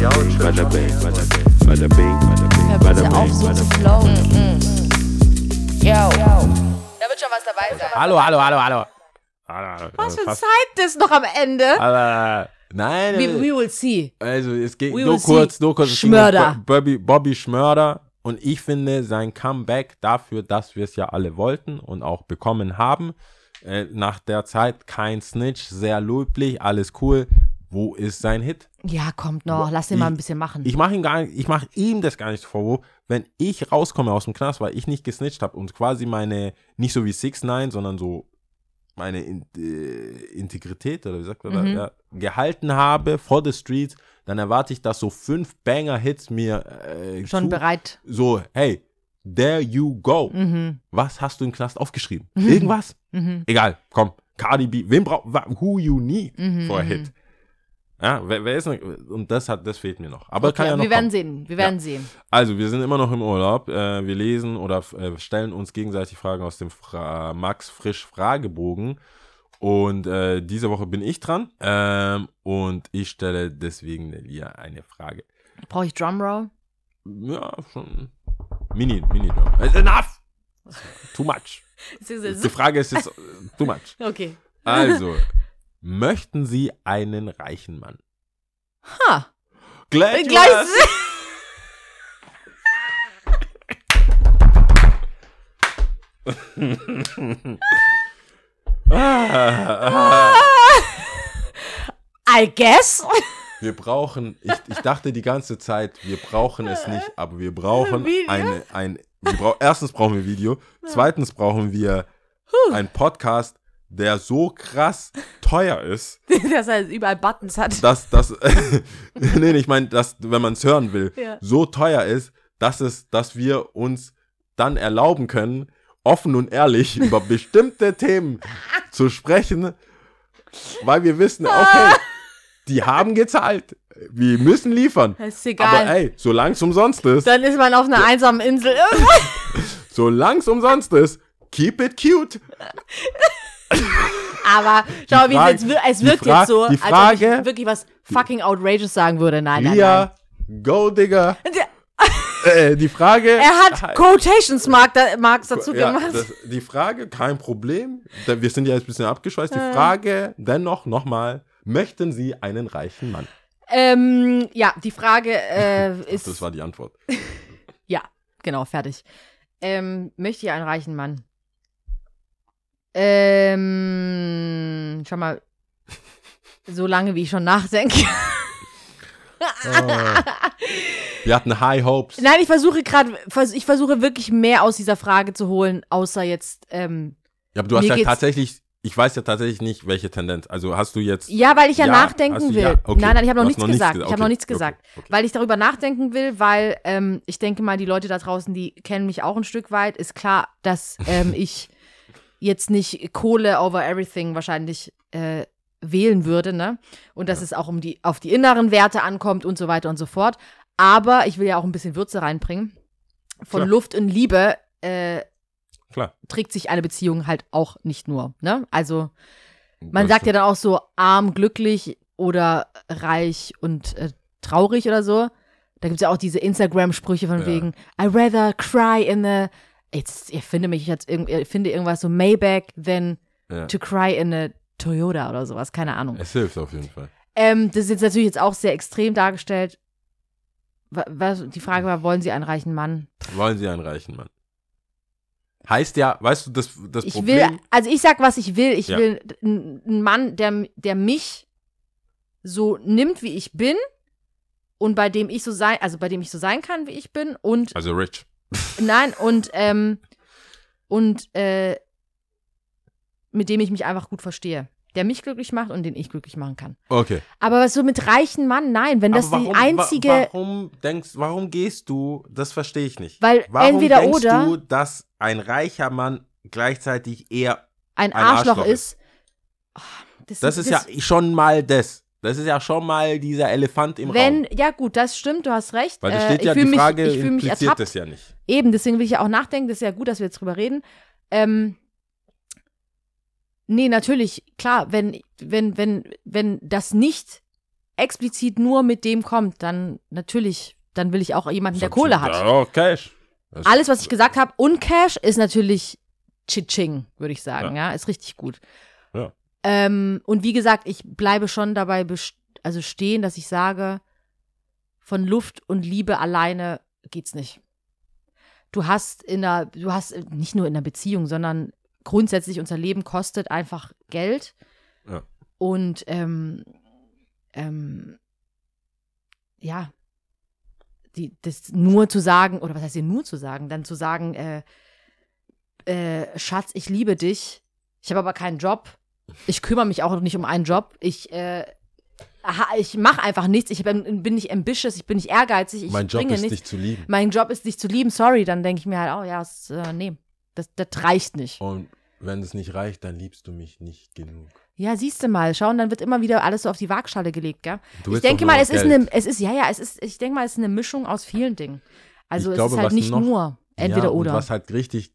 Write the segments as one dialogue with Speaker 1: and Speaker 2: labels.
Speaker 1: bada bing, bada bing, bada bing,
Speaker 2: auf,
Speaker 1: bing,
Speaker 2: so zu
Speaker 1: bing.
Speaker 2: flowen. Yo. Da wird schon was dabei sein.
Speaker 1: Hallo, hallo, hallo, hallo.
Speaker 2: Was für Zeit ist noch am Ende?
Speaker 1: hallo. Nein,
Speaker 2: We, we will see.
Speaker 1: also es geht
Speaker 2: We
Speaker 1: nur
Speaker 2: will see.
Speaker 1: kurz, nur kurz.
Speaker 2: Schmörder.
Speaker 1: Bo- Bobby, Bobby Schmörder. Und ich finde sein Comeback dafür, dass wir es ja alle wollten und auch bekommen haben. Äh, nach der Zeit kein Snitch, sehr löblich, alles cool. Wo ist sein Hit?
Speaker 2: Ja, kommt noch. Lass ihn
Speaker 1: Ich-
Speaker 2: mal ein bisschen machen.
Speaker 1: Ich mache ihm gar nicht, ich mache ihm das gar nicht vor, wenn ich rauskomme aus dem Knast, weil ich nicht gesnitcht habe und quasi meine, nicht so wie 6 9 sondern so meine In äh, Integrität oder wie sagt man
Speaker 2: Mhm.
Speaker 1: da, ja, gehalten habe vor the streets, dann erwarte ich, dass so fünf Banger-Hits mir äh,
Speaker 2: schon
Speaker 1: zu-
Speaker 2: bereit.
Speaker 1: so, hey, there you go.
Speaker 2: Mhm.
Speaker 1: Was hast du im Knast aufgeschrieben? Irgendwas?
Speaker 2: Mhm.
Speaker 1: Egal, komm, Cardi B, wen braucht, who you need
Speaker 2: Mhm,
Speaker 1: for a
Speaker 2: mhm.
Speaker 1: hit? Ja, wer, wer ist noch, und das hat, das fehlt mir noch. Aber
Speaker 2: Okay,
Speaker 1: kann ja noch
Speaker 2: wir werden
Speaker 1: kommen.
Speaker 2: sehen. Wir werden sehen.
Speaker 1: Also, wir sind immer noch im Urlaub. Äh, wir lesen oder äh, stellen uns gegenseitig Fragen aus dem Fra Max Frisch Fragebogen. Und äh, diese Woche bin ich dran. Ähm, und ich stelle deswegen Lia eine Frage.
Speaker 2: Brauche ich Drumroll?
Speaker 1: Ja, schon. Mini, Mini. It's enough! Too much. Die Frage ist jetzt äh, too much.
Speaker 2: Okay.
Speaker 1: Also, möchten Sie einen reichen Mann?
Speaker 2: Ha.
Speaker 1: Glad you
Speaker 2: Gleich.
Speaker 1: asked. Ah, ah.
Speaker 2: I guess.
Speaker 1: Wir brauchen, ich, ich dachte die ganze Zeit, wir brauchen es nicht, aber wir brauchen
Speaker 2: Video?
Speaker 1: eine, ein, wir brau erstens brauchen wir Video, zweitens brauchen wir einen Podcast, der so krass teuer ist,
Speaker 2: Dass er überall Buttons hat.
Speaker 1: dass das, nee, ich meine, dass, wenn man es hören will,
Speaker 2: Ja.
Speaker 1: so teuer ist, dass es, dass wir uns dann erlauben können, offen und ehrlich über bestimmte Themen zu sprechen, weil wir wissen, okay, die haben gezahlt, wir müssen liefern.
Speaker 2: Ist egal.
Speaker 1: Aber ey, solange es umsonst ist,
Speaker 2: Dann ist man auf einer einsamen Insel.
Speaker 1: solange es umsonst ist, keep it cute.
Speaker 2: Aber schau, wie es jetzt es wirkt
Speaker 1: Fra-
Speaker 2: jetzt so, als ob ich wirklich was fucking outrageous sagen würde. Nein, nein,
Speaker 1: Lia, go, Digga.
Speaker 2: nein.
Speaker 1: Äh, die Frage.
Speaker 2: Er hat Quotations Mark da, Marks dazu
Speaker 1: Ja,
Speaker 2: gemacht.
Speaker 1: das, die Frage, kein Problem. Wir sind ja jetzt ein bisschen abgeschweißt. Die Frage dennoch nochmal: Möchten Sie einen reichen Mann?
Speaker 2: ähm, ja, die Frage äh, ist.
Speaker 1: Das war die Antwort.
Speaker 2: Ja, genau, fertig. Ähm, möchte ich einen reichen Mann? Ähm, schau mal, so lange wie ich schon nachdenke.
Speaker 1: Wir hatten High Hopes.
Speaker 2: Nein, ich versuche gerade, ich versuche wirklich mehr aus dieser Frage zu holen, außer jetzt, ähm,
Speaker 1: Ja, aber du hast ja tatsächlich, ich weiß ja tatsächlich nicht, welche Tendenz. Also hast du jetzt.
Speaker 2: ja, weil ich ja,
Speaker 1: Ja,
Speaker 2: nachdenken
Speaker 1: du-
Speaker 2: will.
Speaker 1: ja, okay.
Speaker 2: Nein, nein, ich habe noch nichts
Speaker 1: noch nichts
Speaker 2: gesagt.
Speaker 1: gesagt.
Speaker 2: Ich habe noch
Speaker 1: Okay,
Speaker 2: nichts gesagt,
Speaker 1: okay, okay.
Speaker 2: weil ich darüber nachdenken will, weil ähm, ich denke mal, die Leute da draußen, die kennen mich auch ein Stück weit. Ist klar, dass ähm, ich jetzt nicht Kohle over everything wahrscheinlich äh, wählen würde, ne? Und dass es auch um die auf die inneren Werte ankommt und so weiter und so fort. Aber ich will ja auch ein bisschen Würze reinbringen. Von
Speaker 1: Klar.
Speaker 2: Luft und Liebe äh,
Speaker 1: Klar.
Speaker 2: trägt sich eine Beziehung halt auch nicht nur, ne? Also man
Speaker 1: Das
Speaker 2: sagt ja dann auch so arm, glücklich oder reich und äh, traurig oder so. Da gibt es ja auch diese Instagram-Sprüche von
Speaker 1: Ja.
Speaker 2: wegen I rather cry in the Jetzt, ich finde mich jetzt irg- ich finde irgendwas so Maybach than
Speaker 1: Ja.
Speaker 2: to cry in a Toyota oder sowas, keine Ahnung.
Speaker 1: Es hilft auf jeden Fall.
Speaker 2: Ähm, das ist jetzt natürlich jetzt auch sehr extrem dargestellt. Wa- Was, die Frage war, wollen Sie einen reichen Mann?
Speaker 1: Wollen Sie einen reichen Mann? Heißt ja, weißt du, das, das
Speaker 2: Ich
Speaker 1: Problem.
Speaker 2: will, also ich sag, was ich will. Ich
Speaker 1: Ja.
Speaker 2: will einen Mann, der, der mich so nimmt, wie ich bin und bei dem ich so sein, also bei dem ich so sein kann, wie ich bin und
Speaker 1: also rich.
Speaker 2: Nein und ähm, und äh, mit dem ich mich einfach gut verstehe, der mich glücklich macht und den ich glücklich machen kann.
Speaker 1: Okay.
Speaker 2: Aber was so mit reichen Mann, nein, wenn das
Speaker 1: Aber
Speaker 2: die einzige,
Speaker 1: Wa warum denkst, warum gehst du? Das verstehe ich nicht.
Speaker 2: weil
Speaker 1: Warum
Speaker 2: entweder
Speaker 1: denkst
Speaker 2: oder
Speaker 1: du, dass ein reicher Mann gleichzeitig eher
Speaker 2: ein
Speaker 1: ein
Speaker 2: Arschloch,
Speaker 1: Arschloch
Speaker 2: ist. Ah,
Speaker 1: Das ist ja schon mal das. Das ist ja schon mal dieser Elefant im
Speaker 2: wenn,
Speaker 1: Raum.
Speaker 2: ja gut, das stimmt, du hast recht.
Speaker 1: Weil da
Speaker 2: Äh,
Speaker 1: steht
Speaker 2: ich
Speaker 1: ja die
Speaker 2: mich,
Speaker 1: Frage,
Speaker 2: ich mich ertappt.
Speaker 1: das ja nicht.
Speaker 2: Eben, deswegen will ich ja auch nachdenken. Das ist ja gut, dass wir jetzt drüber reden. Ähm, nee, natürlich, klar, wenn, wenn, wenn, wenn das nicht explizit nur mit dem kommt, dann natürlich, dann will ich auch jemanden, der Kohle hat.
Speaker 1: Ja, auch Cash. Das-
Speaker 2: Alles, was ich gesagt habe und Cash ist natürlich Chiching, würde ich sagen. Ja. ist richtig gut.
Speaker 1: Ja.
Speaker 2: Ähm, und wie gesagt, ich bleibe schon dabei also stehen, dass ich sage, von Luft und Liebe alleine geht's nicht. Du hast in einer, du hast äh, nicht nur in einer Beziehung, sondern grundsätzlich unser Leben kostet einfach Geld.
Speaker 1: Ja.
Speaker 2: Und ähm, ähm, ja, die, das nur zu sagen, oder was heißt hier nur zu sagen, dann zu sagen, äh, äh, Schatz, ich liebe dich, ich habe aber keinen Job, ich kümmere mich auch nicht um einen Job, ich, äh, ich mache einfach nichts, ich bin, nicht ambitious, ich bin nicht ehrgeizig, ich
Speaker 1: mein Job ist,
Speaker 2: nichts.
Speaker 1: dich zu lieben.
Speaker 2: Mein Job ist, dich zu lieben, sorry, dann denke ich mir halt, oh ja, es, äh, nee, das, das reicht nicht.
Speaker 1: Und wenn es nicht reicht, dann liebst du mich nicht genug.
Speaker 2: Ja, siehst du mal, schau, und dann wird immer wieder alles so auf die Waagschale gelegt, gell?
Speaker 1: Du
Speaker 2: Ich denke mal, es ist
Speaker 1: Geld.
Speaker 2: eine, es ist, ja, ja, es ist, ich denke mal, es ist eine Mischung aus vielen Dingen. Also
Speaker 1: Ich
Speaker 2: es
Speaker 1: glaube,
Speaker 2: ist halt nicht
Speaker 1: noch-
Speaker 2: nur entweder
Speaker 1: ja,
Speaker 2: oder.
Speaker 1: Was halt richtig,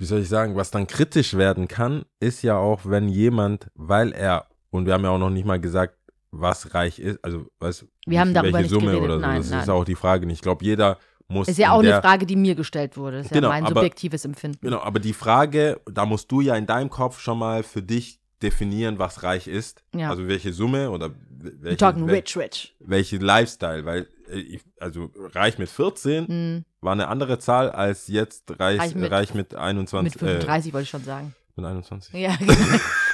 Speaker 1: wie soll ich sagen, was dann kritisch werden kann, ist ja auch, wenn jemand, weil er, und wir haben ja auch noch nicht mal gesagt, was reich ist, also was,
Speaker 2: Wir haben darüber
Speaker 1: welche
Speaker 2: nicht
Speaker 1: Summe
Speaker 2: geredet,
Speaker 1: oder so,
Speaker 2: nein,
Speaker 1: das
Speaker 2: nein.
Speaker 1: ist auch die Frage nicht. Ich glaube, jeder muss
Speaker 2: ist ja auch
Speaker 1: der,
Speaker 2: eine Frage, die mir gestellt wurde. Das ist
Speaker 1: Genau,
Speaker 2: ja mein
Speaker 1: aber-
Speaker 2: subjektives Empfinden.
Speaker 1: Genau, aber die Frage, da musst du ja in deinem Kopf schon mal für dich definieren, was reich ist.
Speaker 2: Ja.
Speaker 1: Also welche Summe oder welche,
Speaker 2: talking
Speaker 1: wel-
Speaker 2: rich, rich.
Speaker 1: welche Lifestyle, weil äh, ich, also reich mit 14
Speaker 2: Hm,
Speaker 1: war eine andere Zahl als jetzt reich,
Speaker 2: Reich mit-
Speaker 1: reich mit 21.
Speaker 2: mit 35 wollte ich schon sagen.
Speaker 1: Äh, mit 21.
Speaker 2: Ja, genau.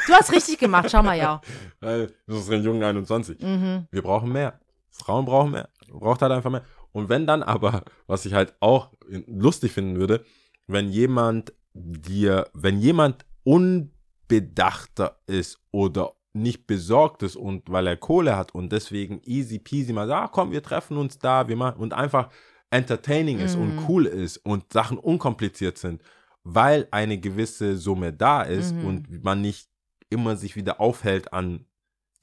Speaker 2: Du hast richtig gemacht, schau mal, ja.
Speaker 1: Weil das ist ein jungen 21.
Speaker 2: Mhm.
Speaker 1: Wir brauchen mehr. Frauen brauchen mehr. Braucht halt einfach mehr. Und wenn dann aber, was ich halt auch lustig finden würde, wenn jemand dir, wenn jemand unbedachter ist oder nicht besorgt ist und weil er Kohle hat und deswegen easy peasy mal sagt, ah, komm, wir treffen uns da, wir machen und einfach entertaining ist und
Speaker 2: Mhm.
Speaker 1: cool ist und Sachen unkompliziert sind, weil eine gewisse Summe da ist
Speaker 2: Mhm.
Speaker 1: und man nicht immer sich wieder aufhält an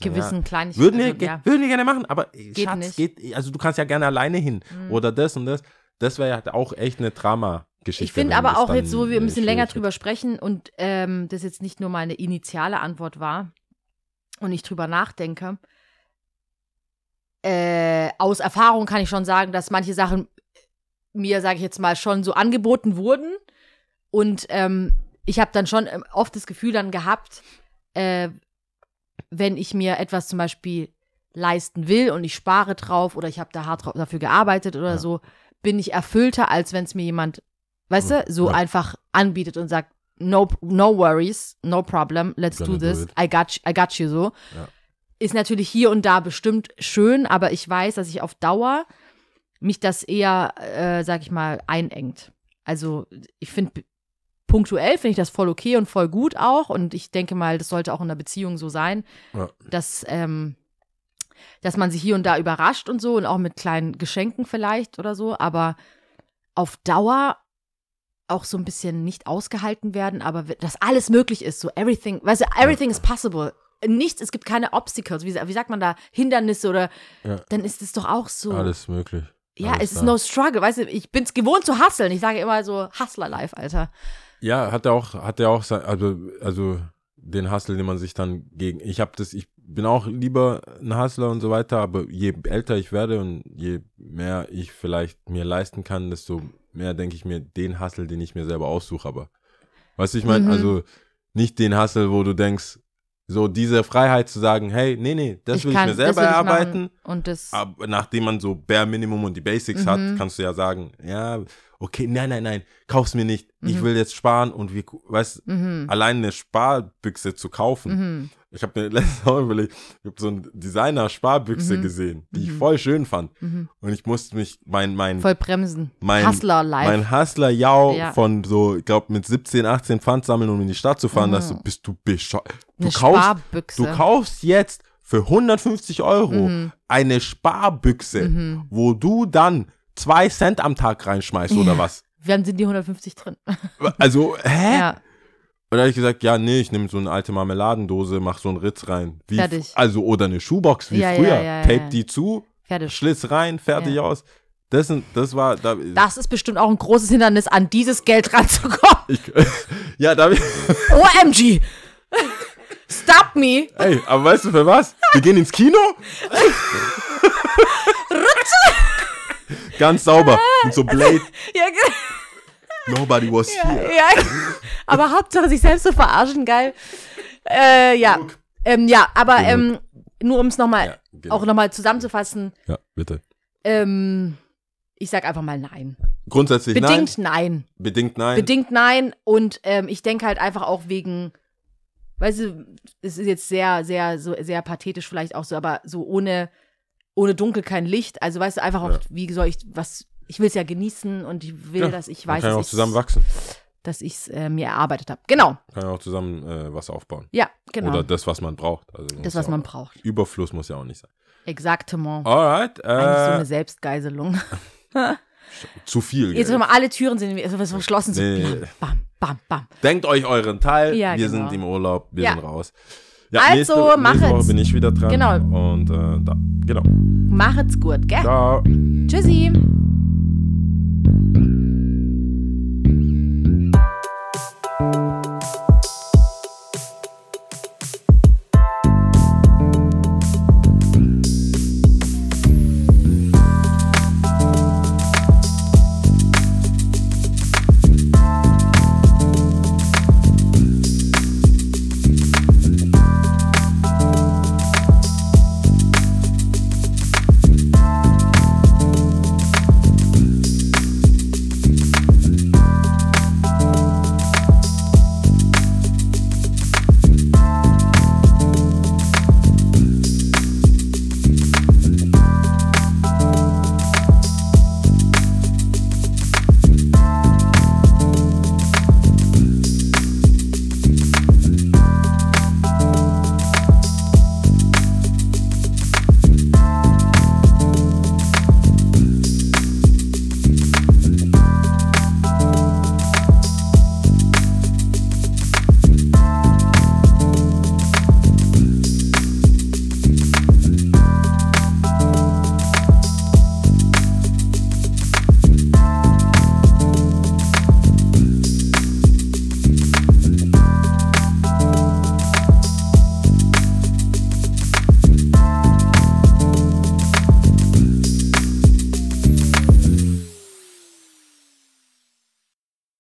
Speaker 2: Gewissen Kleinigkeiten.
Speaker 1: würden wir,
Speaker 2: also, ja.
Speaker 1: würden wir gerne machen, aber
Speaker 2: Geht
Speaker 1: Schatz,
Speaker 2: nicht.
Speaker 1: geht, also du kannst ja gerne alleine hin
Speaker 2: Mhm.
Speaker 1: oder das und das. Das wäre ja auch echt eine Drama-Geschichte.
Speaker 2: Ich finde aber auch jetzt, wo wir ein bisschen länger drüber sprechen und ähm, das jetzt nicht nur meine initiale Antwort war und ich drüber nachdenke, äh, aus Erfahrung kann ich schon sagen, dass manche Sachen mir, sage ich jetzt mal, schon so angeboten wurden und ähm, ich habe dann schon ähm, oft das Gefühl dann gehabt, äh, wenn ich mir etwas zum Beispiel leisten will und ich spare drauf oder ich habe da hart dafür gearbeitet oder
Speaker 1: Ja.
Speaker 2: so, bin ich erfüllter, als wenn es mir jemand, weißt du, so
Speaker 1: Ja.
Speaker 2: einfach anbietet und sagt, no, no worries, no problem, let's
Speaker 1: Gonna
Speaker 2: do
Speaker 1: do
Speaker 2: this,
Speaker 1: it.
Speaker 2: I got, you- I got you so.
Speaker 1: Ja.
Speaker 2: Ist natürlich hier und da bestimmt schön, aber ich weiß, dass ich auf Dauer mich das eher, äh, sag ich mal, einengt. Also ich finde, punktuell finde ich das voll okay und voll gut auch und ich denke mal, das sollte auch in einer Beziehung so sein,
Speaker 1: Ja.
Speaker 2: dass, ähm, dass man sich hier und da überrascht und so und auch mit kleinen Geschenken vielleicht oder so, aber auf Dauer auch so ein bisschen nicht ausgehalten werden, aber dass alles möglich ist, so everything, weißt du, everything is possible. Nichts, es gibt keine Obstacles, wie, wie sagt man da, Hindernisse oder,
Speaker 1: Ja.
Speaker 2: dann ist es doch auch so.
Speaker 1: Alles möglich.
Speaker 2: Ja, es ist no struggle, weißt du, ich bin's gewohnt zu hustlen. Ich sage immer so, Hustler Life, Alter.
Speaker 1: Ja, hat er auch, hat er auch, sein- also, also den Hustle, den man sich dann gegen. Ich habe das, ich bin auch lieber ein Hustler und so weiter, aber je älter ich werde und je mehr ich vielleicht mir leisten kann, desto mehr denke ich mir den Hustle, den ich mir selber aussuche. Aber weißt du, ich meine,
Speaker 2: Mhm.
Speaker 1: also nicht den Hustle, wo du denkst, so diese Freiheit zu sagen, hey, nee, nee, das will ich mir selber
Speaker 2: will ich
Speaker 1: erarbeiten.
Speaker 2: Und das,
Speaker 1: Aber nachdem man so Bare Minimum und die Basics
Speaker 2: Mhm.
Speaker 1: hat, kannst du ja sagen, ja, okay, nein, nein, nein, kauf's mir nicht. Ich
Speaker 2: Mhm.
Speaker 1: will jetzt sparen und wir, weißt,
Speaker 2: mhm,
Speaker 1: allein eine Sparbüchse zu kaufen. Ich habe mir letztes Mal überlegt, ich habe so eine Designer-Sparbüchse
Speaker 2: Mhm.
Speaker 1: gesehen, die ich
Speaker 2: Mhm.
Speaker 1: voll schön fand.
Speaker 2: mhm.
Speaker 1: Und ich musste mich, mein, mein,
Speaker 2: voll bremsen.
Speaker 1: mein,
Speaker 2: Hustler Life.
Speaker 1: mein Hustler-Jau
Speaker 2: Ja.
Speaker 1: von so, ich glaube, mit 17, 18 Pfand sammeln, um in die Stadt zu fahren,
Speaker 2: Mhm.
Speaker 1: dass du, bist du bescheuert. Du
Speaker 2: Eine
Speaker 1: kaufst,
Speaker 2: Sparbüchse.
Speaker 1: du kaufst jetzt für 150 Euro
Speaker 2: Mhm.
Speaker 1: eine Sparbüchse,
Speaker 2: Mhm.
Speaker 1: wo du dann zwei Cent am Tag reinschmeißt oder
Speaker 2: Ja.
Speaker 1: was?
Speaker 2: Wann sind die 150 drin?
Speaker 1: Also, hä?
Speaker 2: Ja,
Speaker 1: Und da habe ich gesagt, ja, nee, ich nehme so eine alte Marmeladendose, mach so einen Ritz rein. Wie,
Speaker 2: Fertig.
Speaker 1: Also, oder eine Schuhbox wie
Speaker 2: Ja,
Speaker 1: früher.
Speaker 2: ja, ja,
Speaker 1: Tape die zu,
Speaker 2: fertig.
Speaker 1: Schlitz rein, fertig aus. Das, sind, das war, da,
Speaker 2: Das ist bestimmt auch ein großes Hindernis, an dieses Geld ranzukommen.
Speaker 1: ich, ja, da
Speaker 2: OMG! Stop me!
Speaker 1: Ey, aber weißt du für was? Wir gehen ins Kino? Ganz sauber. Und so Blade.
Speaker 2: Ja, ge-
Speaker 1: Nobody was here.
Speaker 2: ja. Aber Hauptsache sich selbst zu verarschen, geil. Äh, ja. Ähm, ja, aber ähm, nur um es nochmal,
Speaker 1: Ja, genau.
Speaker 2: auch nochmal zusammenzufassen,
Speaker 1: Ja, bitte.
Speaker 2: ähm, ich sag einfach mal nein.
Speaker 1: Grundsätzlich
Speaker 2: Bedingt
Speaker 1: nein.
Speaker 2: nein.
Speaker 1: Bedingt nein.
Speaker 2: Bedingt nein. Und ähm, ich denke halt einfach auch wegen, weißt du, es ist jetzt sehr, sehr, so sehr pathetisch vielleicht auch so, aber so ohne, ohne Dunkel kein Licht. Also weißt du, einfach auch,
Speaker 1: Ja.
Speaker 2: wie soll ich, was, ich will es ja genießen und ich will,
Speaker 1: Ja,
Speaker 2: dass ich weiß,
Speaker 1: kann ja auch
Speaker 2: dass
Speaker 1: zusammen
Speaker 2: ich
Speaker 1: wachsen.
Speaker 2: dass ich es äh, mir erarbeitet habe. Genau.
Speaker 1: Kann ja auch zusammen äh, was aufbauen.
Speaker 2: Ja, genau.
Speaker 1: Oder das, was man braucht. Also
Speaker 2: das, was
Speaker 1: ja
Speaker 2: man
Speaker 1: auch-
Speaker 2: braucht.
Speaker 1: Überfluss muss ja auch nicht sein.
Speaker 2: Exaktement.
Speaker 1: Alright.
Speaker 2: Eigentlich so
Speaker 1: Äh,
Speaker 2: eine Selbstgeiselung.
Speaker 1: zu viel.
Speaker 2: Jetzt
Speaker 1: Geld.
Speaker 2: mal alle Türen sind also verschlossen. So
Speaker 1: Nee.
Speaker 2: bam, bam, bam.
Speaker 1: Denkt euch euren Teil.
Speaker 2: Ja,
Speaker 1: wir
Speaker 2: genau.
Speaker 1: sind im Urlaub. Wir sind raus. Ja,
Speaker 2: Also,
Speaker 1: nächste, nächste
Speaker 2: machet's.
Speaker 1: Woche bin ich wieder dran.
Speaker 2: Genau.
Speaker 1: Und äh, da, genau.
Speaker 2: Machet's gut, gell?
Speaker 1: Ciao.
Speaker 2: Tschüssi.